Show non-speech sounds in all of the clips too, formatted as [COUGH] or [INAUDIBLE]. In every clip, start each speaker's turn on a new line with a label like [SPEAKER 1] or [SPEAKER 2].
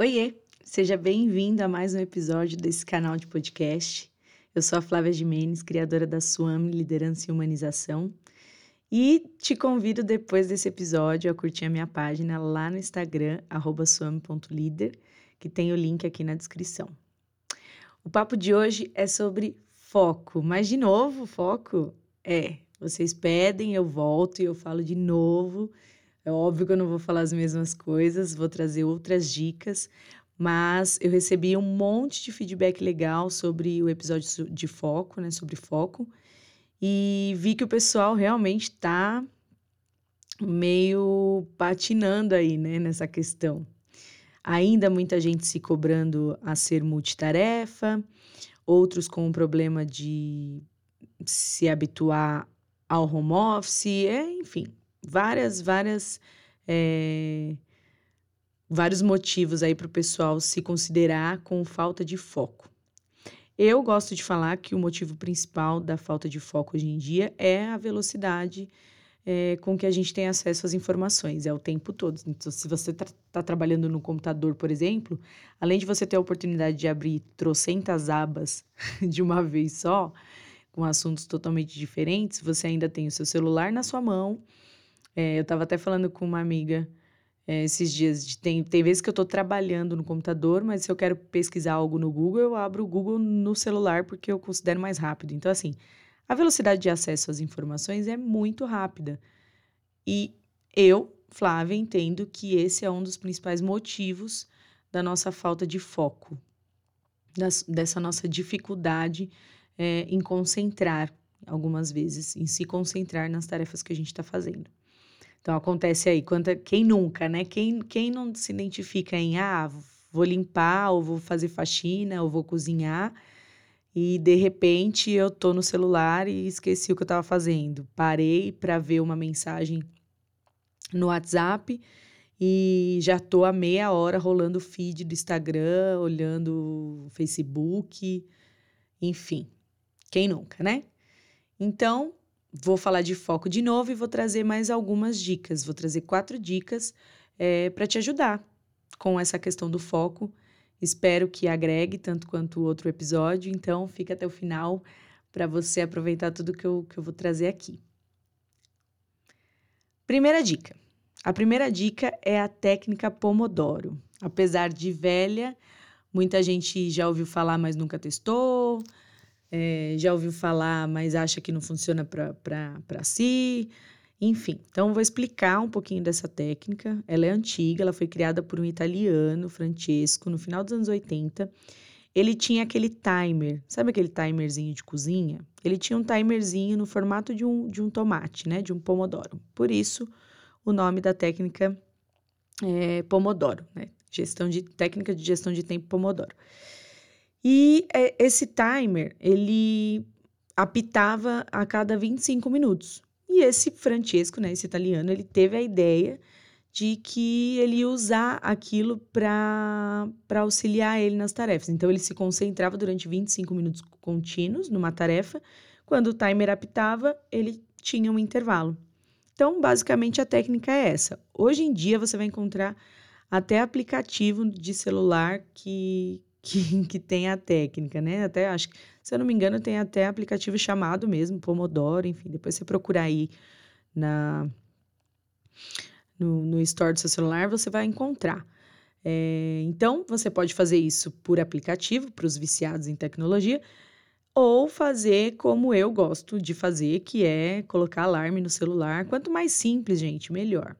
[SPEAKER 1] Oiê, seja bem-vindo a mais um episódio desse canal de podcast. Eu sou a Flávia Jimenez, criadora da Suame Liderança e Humanização, e te convido depois desse episódio a curtir a minha página lá no Instagram, suame.líder, que tem o link aqui na descrição. O papo de hoje é sobre foco, mas de novo, foco é, vocês pedem, eu volto e eu falo de novo é óbvio que eu não vou falar as mesmas coisas, vou trazer outras dicas, mas eu recebi um monte de feedback legal sobre o episódio de foco, né, sobre foco, e vi que o pessoal realmente está meio patinando aí, né, nessa questão. Ainda muita gente se cobrando a ser multitarefa, outros com o problema de se habituar ao home office, é, enfim, várias, várias. É, vários motivos aí para o pessoal se considerar com falta de foco. Eu gosto de falar que o motivo principal da falta de foco hoje em dia é a velocidade é, com que a gente tem acesso às informações, é o tempo todo. Então, se você está tá trabalhando no computador, por exemplo, além de você ter a oportunidade de abrir trocentas abas [LAUGHS] de uma vez só, com assuntos totalmente diferentes, você ainda tem o seu celular na sua mão é, eu estava até falando com uma amiga é, esses dias. De, tem, tem vezes que eu estou trabalhando no computador, mas se eu quero pesquisar algo no Google, eu abro o Google no celular porque eu considero mais rápido. Então, assim, a velocidade de acesso às informações é muito rápida. E eu, Flávia, entendo que esse é um dos principais motivos da nossa falta de foco, das, dessa nossa dificuldade é, em concentrar, algumas vezes, em se concentrar nas tarefas que a gente está fazendo. Então acontece aí, quanta, quem nunca, né? Quem, quem não se identifica em ah, vou limpar, ou vou fazer faxina, ou vou cozinhar, e de repente eu tô no celular e esqueci o que eu estava fazendo. Parei para ver uma mensagem no WhatsApp e já tô há meia hora rolando o feed do Instagram, olhando o Facebook, enfim. Quem nunca, né? Então, vou falar de foco de novo e vou trazer mais algumas dicas. Vou trazer quatro dicas é, para te ajudar com essa questão do foco. Espero que agregue tanto quanto o outro episódio, então fica até o final para você aproveitar tudo que eu, que eu vou trazer aqui. Primeira dica. A primeira dica é a técnica Pomodoro. Apesar de velha, muita gente já ouviu falar, mas nunca testou é, já ouviu falar, mas acha que não funciona para si. Enfim, então vou explicar um pouquinho dessa técnica. Ela é antiga, ela foi criada por um italiano, Francesco, no final dos anos 80. Ele tinha aquele timer, sabe aquele timerzinho de cozinha? Ele tinha um timerzinho no formato de um, de um tomate, né? De um pomodoro. Por isso, o nome da técnica é Pomodoro, né? Gestão de técnica de gestão de tempo Pomodoro. E é, esse timer, ele apitava a cada 25 minutos. E esse Francesco, né, esse italiano, ele teve a ideia de que ele ia usar aquilo para auxiliar ele nas tarefas. Então, ele se concentrava durante 25 minutos contínuos numa tarefa. Quando o timer apitava, ele tinha um intervalo. Então, basicamente, a técnica é essa. Hoje em dia, você vai encontrar até aplicativo de celular que, que, que tem a técnica, né? Até acho que, se eu não me engano, tem até aplicativo chamado mesmo, Pomodoro, enfim, depois você procurar aí na, no, no store do seu celular, você vai encontrar. É, então, você pode fazer isso por aplicativo, para os viciados em tecnologia, ou fazer como eu gosto de fazer, que é colocar alarme no celular. Quanto mais simples, gente, melhor,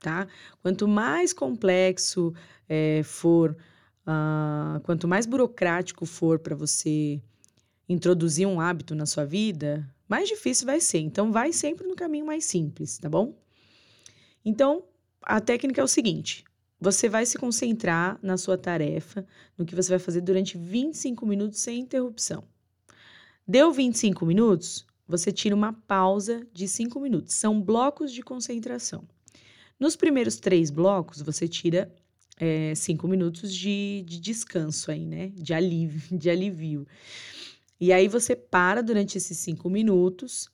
[SPEAKER 1] tá? Quanto mais complexo é, for Uh, quanto mais burocrático for para você introduzir um hábito na sua vida, mais difícil vai ser. Então, vai sempre no caminho mais simples, tá bom? Então, a técnica é o seguinte: você vai se concentrar na sua tarefa, no que você vai fazer durante 25 minutos sem interrupção. Deu 25 minutos, você tira uma pausa de 5 minutos. São blocos de concentração. Nos primeiros três blocos, você tira é, cinco minutos de, de descanso aí, né? De alívio, [LAUGHS] de alívio. E aí você para durante esses cinco minutos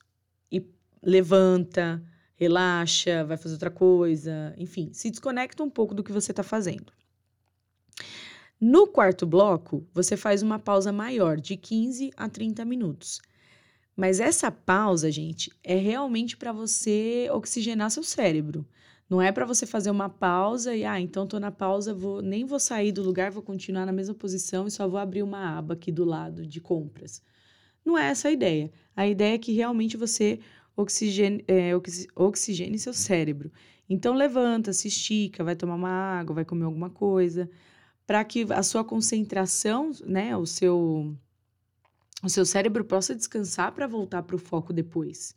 [SPEAKER 1] e levanta, relaxa, vai fazer outra coisa, enfim, se desconecta um pouco do que você está fazendo. No quarto bloco, você faz uma pausa maior, de 15 a 30 minutos. Mas essa pausa, gente, é realmente para você oxigenar seu cérebro. Não é para você fazer uma pausa e, ah, então tô na pausa, vou, nem vou sair do lugar, vou continuar na mesma posição e só vou abrir uma aba aqui do lado de compras. Não é essa a ideia. A ideia é que realmente você oxigene, é, oxigene seu cérebro. Então levanta, se estica, vai tomar uma água, vai comer alguma coisa, para que a sua concentração, né, o seu o seu cérebro possa descansar para voltar para o foco depois.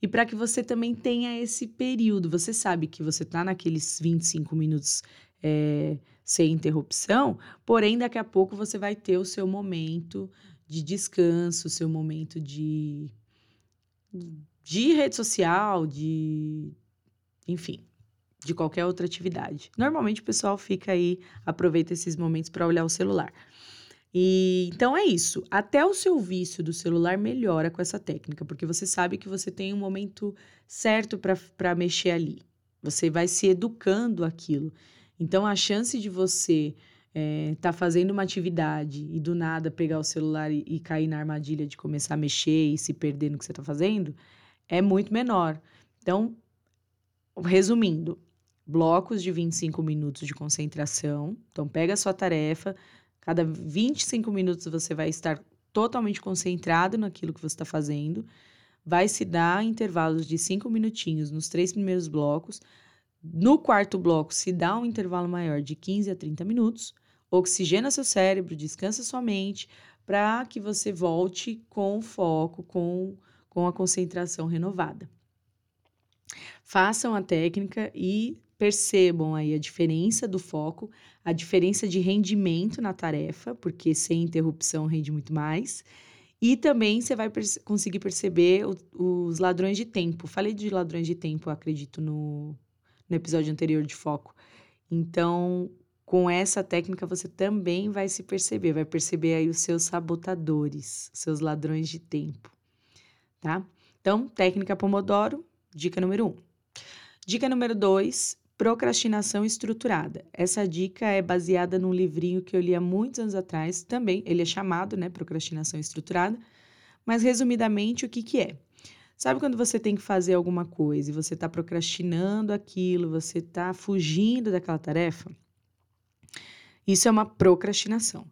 [SPEAKER 1] E para que você também tenha esse período, você sabe que você está naqueles 25 minutos é, sem interrupção, porém daqui a pouco você vai ter o seu momento de descanso, o seu momento de, de rede social, de. enfim, de qualquer outra atividade. Normalmente o pessoal fica aí, aproveita esses momentos para olhar o celular. E então é isso. Até o seu vício do celular melhora com essa técnica, porque você sabe que você tem um momento certo para mexer ali. Você vai se educando aquilo. Então a chance de você é, tá fazendo uma atividade e do nada pegar o celular e, e, cair na armadilha de começar a mexer e se perder no que você está fazendo é muito menor. Então, resumindo, blocos de 25 minutos de concentração. Então, pega a sua tarefa, Cada 25 minutos você vai estar totalmente concentrado naquilo que você está fazendo. Vai se dar intervalos de 5 minutinhos nos três primeiros blocos. No quarto bloco, se dá um intervalo maior de 15 a 30 minutos. Oxigena seu cérebro, descansa sua mente, para que você volte com foco, com, com a concentração renovada. Façam a técnica e percebam aí a diferença do foco, a diferença de rendimento na tarefa, porque sem interrupção rende muito mais. E também você vai perce conseguir perceber o, os ladrões de tempo. Falei de ladrões de tempo, acredito, no, no episódio anterior de foco. Então, com essa técnica, você também vai se perceber, vai perceber aí os seus sabotadores, seus ladrões de tempo, tá? Então, técnica Pomodoro, dica número um. Dica número dois, Procrastinação estruturada. Essa dica é baseada num livrinho que eu li há muitos anos atrás, também, ele é chamado, né, Procrastinação estruturada, mas resumidamente o que que é? Sabe quando você tem que fazer alguma coisa e você está procrastinando aquilo, você está fugindo daquela tarefa? Isso é uma procrastinação.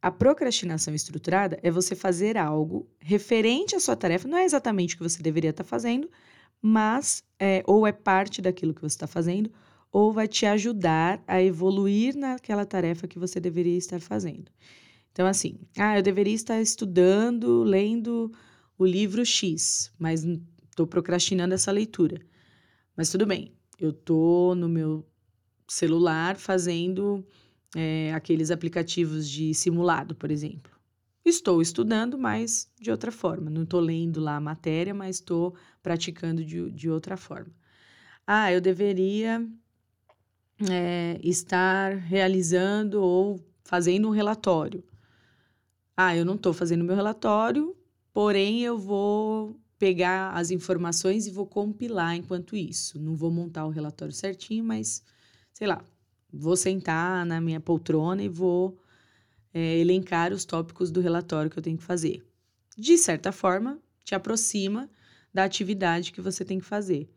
[SPEAKER 1] A procrastinação estruturada é você fazer algo referente à sua tarefa, não é exatamente o que você deveria estar tá fazendo, mas é, ou é parte daquilo que você está fazendo, ou vai te ajudar a evoluir naquela tarefa que você deveria estar fazendo. Então, assim, ah, eu deveria estar estudando, lendo o livro X, mas estou procrastinando essa leitura. Mas tudo bem, eu estou no meu celular fazendo é, aqueles aplicativos de simulado, por exemplo. Estou estudando, mas de outra forma. Não estou lendo lá a matéria, mas estou praticando de, de outra forma. Ah, eu deveria é, estar realizando ou fazendo um relatório. Ah, eu não estou fazendo meu relatório, porém eu vou pegar as informações e vou compilar enquanto isso. Não vou montar o relatório certinho, mas sei lá, vou sentar na minha poltrona e vou é, elencar os tópicos do relatório que eu tenho que fazer. De certa forma, te aproxima da atividade que você tem que fazer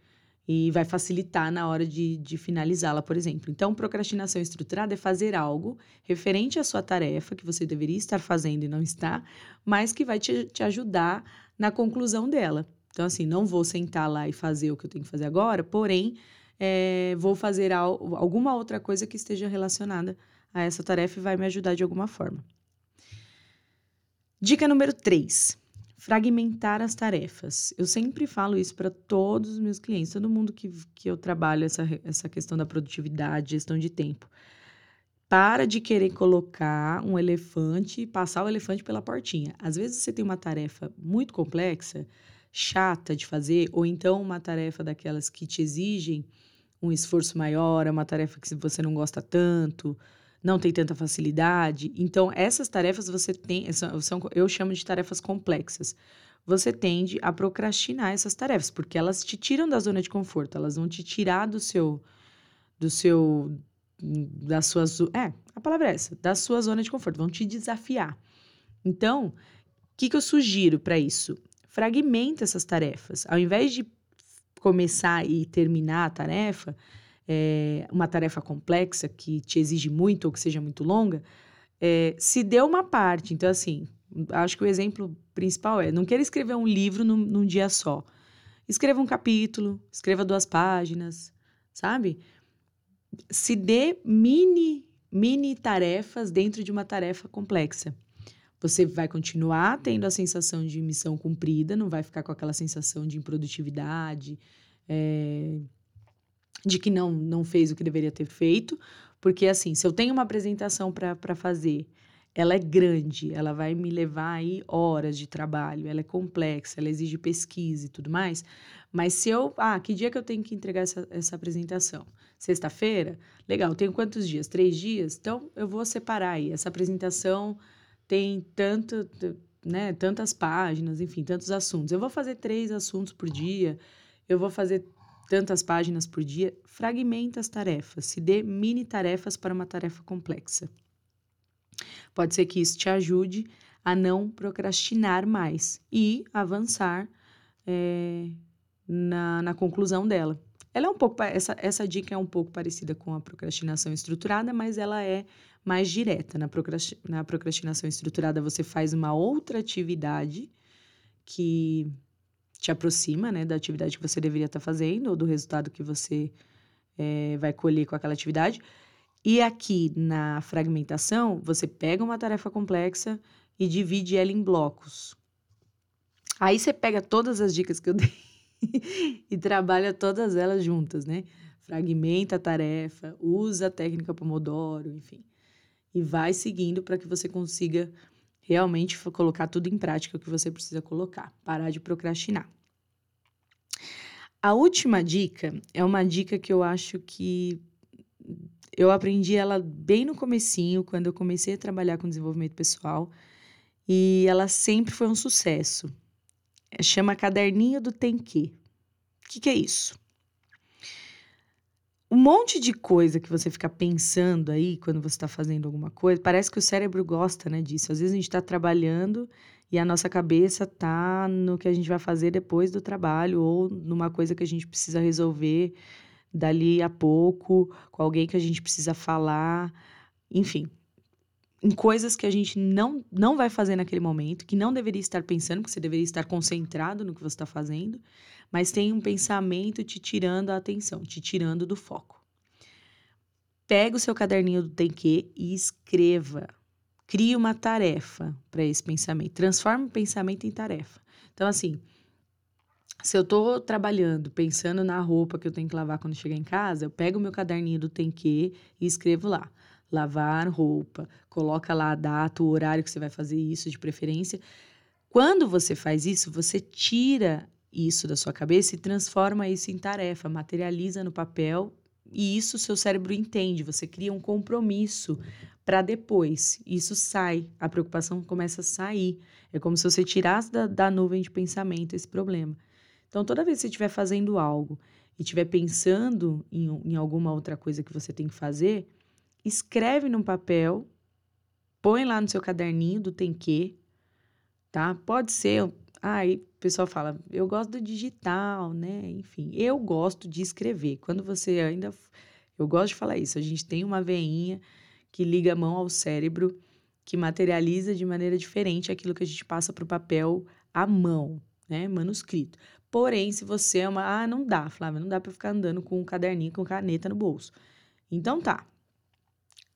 [SPEAKER 1] e vai facilitar na hora de, de finalizá-la, por exemplo. Então, procrastinação estruturada é fazer algo referente à sua tarefa que você deveria estar fazendo e não está, mas que vai te, te ajudar na conclusão dela. Então, assim, não vou sentar lá e fazer o que eu tenho que fazer agora, porém, é, vou fazer al alguma outra coisa que esteja relacionada a essa tarefa e vai me ajudar de alguma forma. Dica número 3: fragmentar as tarefas. Eu sempre falo isso para todos os meus clientes, todo mundo que, que eu trabalho essa, essa questão da produtividade, gestão de tempo. Para de querer colocar um elefante, passar o elefante pela portinha. Às vezes você tem uma tarefa muito complexa, chata de fazer, ou então uma tarefa daquelas que te exigem um esforço maior, é uma tarefa que você não gosta tanto, não tem tanta facilidade. Então, essas tarefas você tem, são, são, eu chamo de tarefas complexas. Você tende a procrastinar essas tarefas, porque elas te tiram da zona de conforto, elas vão te tirar do seu, do seu, das suas, é, A palavra é essa, da sua zona de conforto, vão te desafiar. Então, o que, que eu sugiro para isso? Fragmenta essas tarefas. Ao invés de começar e terminar a tarefa, é, uma tarefa complexa que te exige muito ou que seja muito longa, é, se dê uma parte. Então, assim, acho que o exemplo principal é: não queira escrever um livro num, num dia só. Escreva um capítulo, escreva duas páginas, sabe? Se dê mini, mini tarefas dentro de uma tarefa complexa. Você vai continuar tendo a sensação de missão cumprida, não vai ficar com aquela sensação de improdutividade, é, de que não, não fez o que deveria ter feito, porque assim, se eu tenho uma apresentação para fazer, ela é grande, ela vai me levar aí horas de trabalho, ela é complexa, ela exige pesquisa e tudo mais. Mas se eu. Ah, que dia que eu tenho que entregar essa, essa apresentação? Sexta-feira? Legal, tenho quantos dias? Três dias? Então eu vou separar aí. Essa apresentação tem tanto, né, tantas páginas, enfim, tantos assuntos. Eu vou fazer três assuntos por dia, eu vou fazer tantas páginas por dia. Fragmenta as tarefas, se dê mini tarefas para uma tarefa complexa. Pode ser que isso te ajude a não procrastinar mais e avançar é, na, na conclusão dela. Ela é um pouco essa, essa dica é um pouco parecida com a procrastinação estruturada, mas ela é mais direta. Na, procrasti na procrastinação estruturada, você faz uma outra atividade que te aproxima né, da atividade que você deveria estar fazendo ou do resultado que você é, vai colher com aquela atividade. E aqui na fragmentação, você pega uma tarefa complexa e divide ela em blocos. Aí você pega todas as dicas que eu [LAUGHS] dei e trabalha todas elas juntas, né? Fragmenta a tarefa, usa a técnica Pomodoro, enfim e vai seguindo para que você consiga realmente colocar tudo em prática o que você precisa colocar, parar de procrastinar. A última dica é uma dica que eu acho que eu aprendi ela bem no comecinho, quando eu comecei a trabalhar com desenvolvimento pessoal, e ela sempre foi um sucesso. Chama Caderninho do Tem Que. O que, que é isso? Um monte de coisa que você fica pensando aí quando você está fazendo alguma coisa. Parece que o cérebro gosta, né, disso. Às vezes a gente está trabalhando e a nossa cabeça tá no que a gente vai fazer depois do trabalho ou numa coisa que a gente precisa resolver dali a pouco, com alguém que a gente precisa falar, enfim, em coisas que a gente não, não vai fazer naquele momento, que não deveria estar pensando, porque você deveria estar concentrado no que você está fazendo, mas tem um pensamento te tirando a atenção, te tirando do foco. Pega o seu caderninho do Tem Que e escreva. Crie uma tarefa para esse pensamento. Transforma o pensamento em tarefa. Então, assim, se eu estou trabalhando, pensando na roupa que eu tenho que lavar quando chegar em casa, eu pego o meu caderninho do Tem Que e escrevo lá. Lavar roupa, coloca lá a data, o horário que você vai fazer isso, de preferência. Quando você faz isso, você tira isso da sua cabeça e transforma isso em tarefa, materializa no papel e isso seu cérebro entende. Você cria um compromisso para depois. Isso sai, a preocupação começa a sair. É como se você tirasse da, da nuvem de pensamento esse problema. Então, toda vez que você estiver fazendo algo e estiver pensando em, em alguma outra coisa que você tem que fazer, escreve num papel, põe lá no seu caderninho do tem que, tá? Pode ser Aí o pessoal fala, eu gosto do digital, né? Enfim, eu gosto de escrever. Quando você ainda. Eu gosto de falar isso. A gente tem uma veinha que liga a mão ao cérebro, que materializa de maneira diferente aquilo que a gente passa para o papel à mão, né? Manuscrito. Porém, se você é uma. Ah, não dá, Flávia, não dá para ficar andando com um caderninho, com caneta no bolso. Então tá.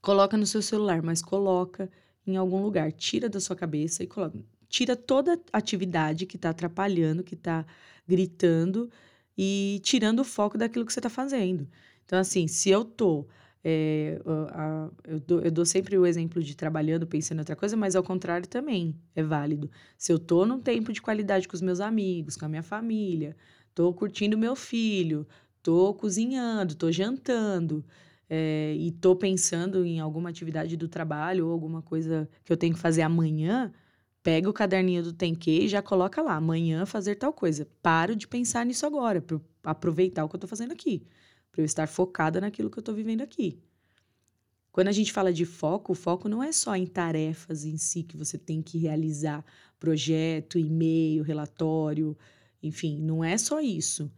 [SPEAKER 1] Coloca no seu celular, mas coloca em algum lugar. Tira da sua cabeça e coloca tira toda atividade que está atrapalhando, que está gritando e tirando o foco daquilo que você está fazendo. Então, assim, se eu tô. É, a, eu, dou, eu dou sempre o exemplo de trabalhando, pensando em outra coisa, mas ao contrário também é válido. Se eu tô num tempo de qualidade com os meus amigos, com a minha família, tô curtindo meu filho, tô cozinhando, tô jantando, é, e tô pensando em alguma atividade do trabalho ou alguma coisa que eu tenho que fazer amanhã, pega o caderninho do Tem Que e já coloca lá, amanhã fazer tal coisa. Paro de pensar nisso agora, para aproveitar o que eu estou fazendo aqui, para eu estar focada naquilo que eu estou vivendo aqui. Quando a gente fala de foco, o foco não é só em tarefas em si que você tem que realizar, projeto, e-mail, relatório, enfim, não é só isso.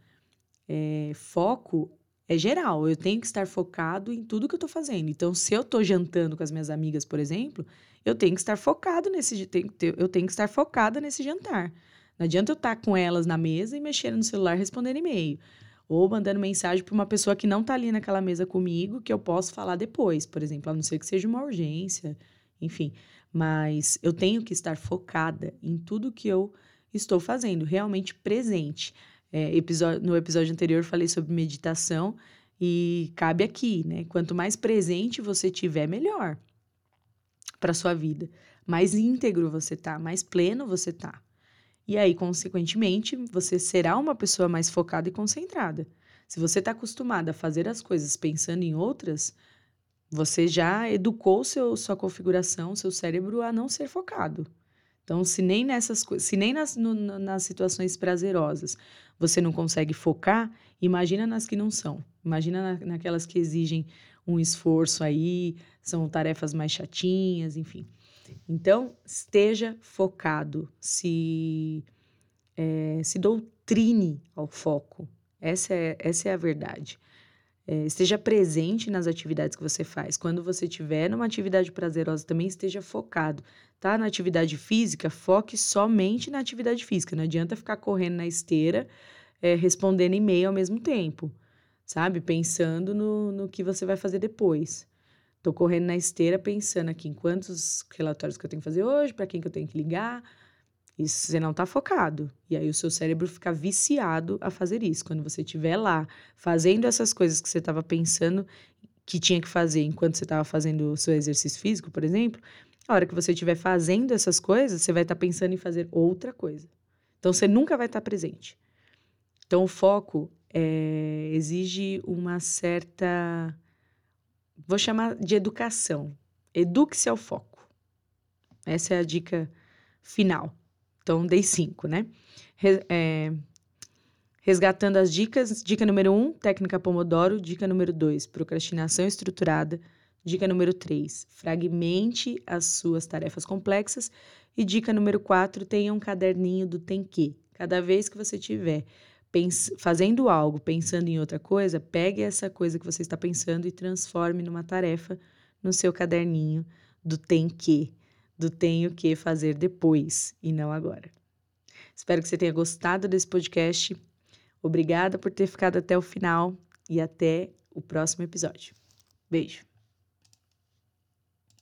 [SPEAKER 1] É, foco é geral, eu tenho que estar focado em tudo que eu estou fazendo. Então, se eu estou jantando com as minhas amigas, por exemplo, eu tenho que estar focado nesse eu tenho que estar focada nesse jantar. Não adianta eu estar com elas na mesa e mexendo no celular respondendo e-mail ou mandando mensagem para uma pessoa que não está ali naquela mesa comigo, que eu posso falar depois, por exemplo, a não ser que seja uma urgência, enfim. Mas eu tenho que estar focada em tudo que eu estou fazendo, realmente presente. É, episódio, no episódio anterior falei sobre meditação e cabe aqui, né? Quanto mais presente você tiver, melhor para sua vida. Mais íntegro você tá, mais pleno você tá. E aí, consequentemente, você será uma pessoa mais focada e concentrada. Se você está acostumada a fazer as coisas pensando em outras, você já educou seu, sua configuração, seu cérebro a não ser focado. Então, se nem nessas se nem nas, no, nas situações prazerosas você não consegue focar, imagina nas que não são. Imagina na, naquelas que exigem um esforço aí, são tarefas mais chatinhas, enfim. Então, esteja focado, se, é, se doutrine ao foco. Essa é, essa é a verdade. É, esteja presente nas atividades que você faz. Quando você estiver numa atividade prazerosa, também esteja focado. Tá na atividade física, foque somente na atividade física. Não adianta ficar correndo na esteira, é, respondendo e-mail ao mesmo tempo, sabe? Pensando no, no que você vai fazer depois. Tô correndo na esteira pensando aqui em quantos relatórios que eu tenho que fazer hoje, para quem que eu tenho que ligar. Isso você não tá focado. E aí o seu cérebro fica viciado a fazer isso. Quando você estiver lá fazendo essas coisas que você estava pensando que tinha que fazer enquanto você estava fazendo o seu exercício físico, por exemplo, a hora que você estiver fazendo essas coisas, você vai estar tá pensando em fazer outra coisa. Então você nunca vai estar tá presente. Então o foco é, exige uma certa vou chamar de educação. Eduque-se ao foco. Essa é a dica final. Então, dei cinco, né? Re, é, resgatando as dicas. Dica número um, técnica Pomodoro. Dica número dois, procrastinação estruturada. Dica número três, fragmente as suas tarefas complexas. E dica número quatro, tenha um caderninho do tem que. Cada vez que você tiver fazendo algo, pensando em outra coisa, pegue essa coisa que você está pensando e transforme numa tarefa no seu caderninho do tem que, do tenho que fazer depois e não agora. Espero que você tenha gostado desse podcast. Obrigada por ter ficado até o final e até o próximo episódio. Beijo.